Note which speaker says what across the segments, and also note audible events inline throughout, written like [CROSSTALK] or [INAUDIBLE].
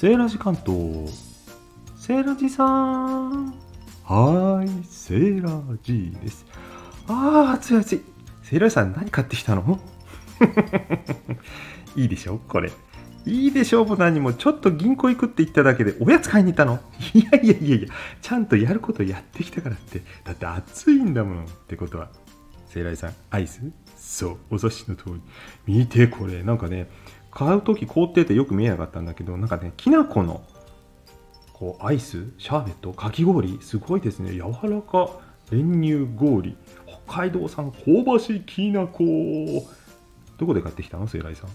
Speaker 1: セーラジ関東。セーラジさん。はーい、セーラジです。あー、暑い暑い。セーラジさん何買ってきたの？[LAUGHS] いいでしょこれ。いいでしょうも何も。ちょっと銀行行くって言っただけでおやつ買いに行ったの？[LAUGHS] いやいやいやいや、ちゃんとやることやってきたからって。だって暑いんだもん。ってことは。セイライさん、アイス？そう、お察しの通り。見てこれ。なんかね、買うとき凍っててよく見えなかったんだけど、なんかね、きな粉のこうアイス、シャーベット、かき氷、すごいですね。柔らか練乳氷。北海道産香ばしいきな粉。どこで買ってきたの？セイライさん。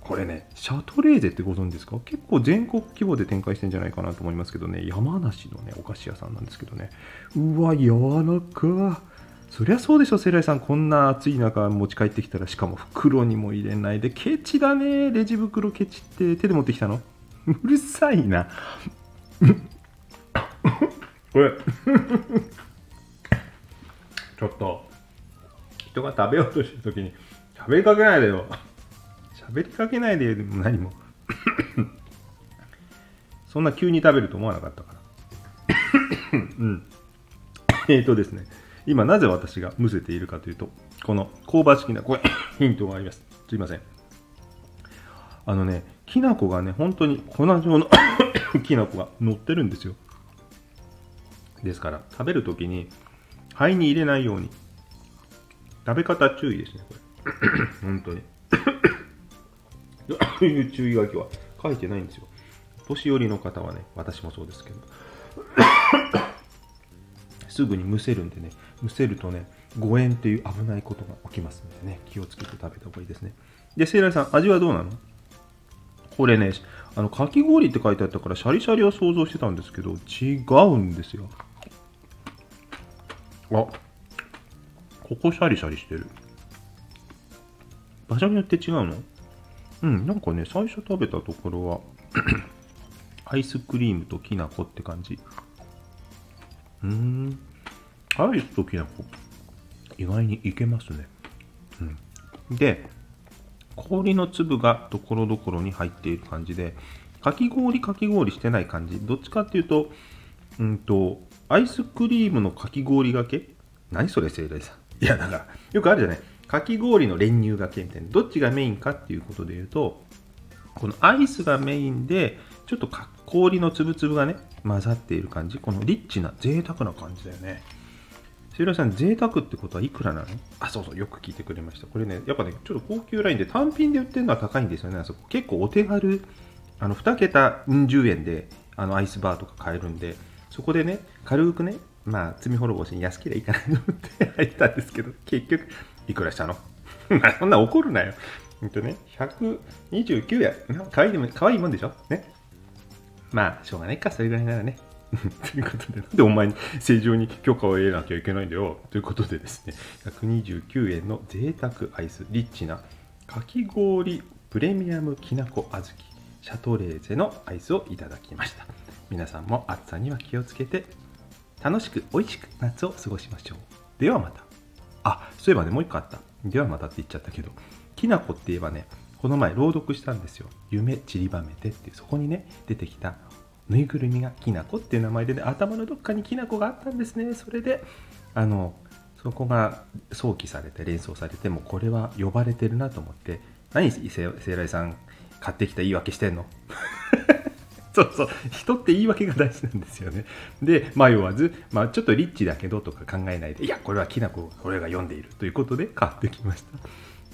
Speaker 1: これね、シャトレーゼってご存知ですか？結構全国規模で展開してんじゃないかなと思いますけどね、山梨のね、お菓子屋さんなんですけどね。うわ、柔らか。そりゃそうでしょ、セイライさん。こんな暑い中持ち帰ってきたら、しかも袋にも入れないで、ケチだね。レジ袋ケチって手で持ってきたの？[LAUGHS] うるさいな。[LAUGHS] これ。[LAUGHS] ちょっと、人が食べようとしてるときに、喋りかけないでよ。喋りかけないでよ、でも何も。[COUGHS] そんな急に食べると思わなかったから。[COUGHS] うん。えーとですね、今なぜ私がむせているかというと、この香ばしきな、これ、ヒントがあります。すいません。あのね、きな粉がね、本当に粉状の [COUGHS] きな粉が乗ってるんですよ。ですから、食べるときに肺に入れないように。食べ方注意ですね、これ。[COUGHS] 本当に。そういう注意書きは書いてないんですよ。年寄りの方はね、私もそうですけど。すぐにむせるんでね、むせるとね、誤嚥という危ないことが起きますのでね、気をつけて食べた方がいいですね。で、セイライさん、味はどうなの？これね、あの、かき氷って書いてあったから、シャリシャリは想像してたんですけど、違うんですよ。あ、ここシャリシャリしてる。場所によって違うの？うん、なんかね、最初食べたところは、[COUGHS] アイスクリームときな粉って感じ。うん、アイスときな粉、意外にいけますね。うん。で、氷の粒がところどころに入っている感じで、かき氷かき氷してない感じ。どっちかっていうと、うんと、アイスクリームのかき氷がけ？何それ、聖来さん。いや、だから、よくあるじゃない。かき氷の練乳がけみたいな。どっちがメインかっていうことで言うと、このアイスがメインで、ちょっとか氷の粒々がね、混ざっている感じ。このリッチな、贅沢な感じだよね。シロさん、贅沢ってことはいくらなの？あ、そうそう、よく聞いてくれました。これね、やっぱね、ちょっと高級ラインで単品で売ってるのは高いんですよね。あそこ結構お手軽、あの、2桁うん十円で、あの、アイスバーとか買えるんで、そこでね、軽くね、まあ、罪滅ぼしに安ければいいかなと思って入ったんですけど、結局、いくらしたの？[LAUGHS] そんな怒るなよ。ほんとね、129円。かわいいもかわいいもんでしょ？ね。まあ、しょうがないか、それぐらいならね。[LAUGHS] ということで、なんでお前に正常に許可を得なきゃいけないんだよ。ということでですね、129円の贅沢アイス、リッチなかき氷プレミアムきなこ小豆、シャトレーゼのアイスをいただきました。皆さんも暑さには気をつけて、楽しく美味しく夏を過ごしましょう。ではまた。あ、そういえばね、もう一個あった。ではまたって言っちゃったけど、きなこって言えばね、この前朗読したんですよ。夢散りばめてって、そこにね、出てきたぬいぐるみがきなこっていう名前で、ね、頭のどっかにきなこがあったんですね。それで、あの、そこが想起されて連想されてもこれは呼ばれてるなと思って何せせいらいさん買ってきた言い訳してんの？[LAUGHS] そうそう。人って言い訳が大事なんですよね。で迷わず、まあ、ちょっとリッチだけどとか考えないでいやこれはきなこ俺が読んでいるということで買ってきまし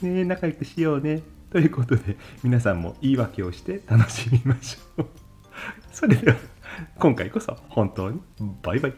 Speaker 1: た。ね仲良くしようね。[LAUGHS] ということで皆さんも言い訳をして楽しみましょう。それでは今回こそ本当にバイバイ。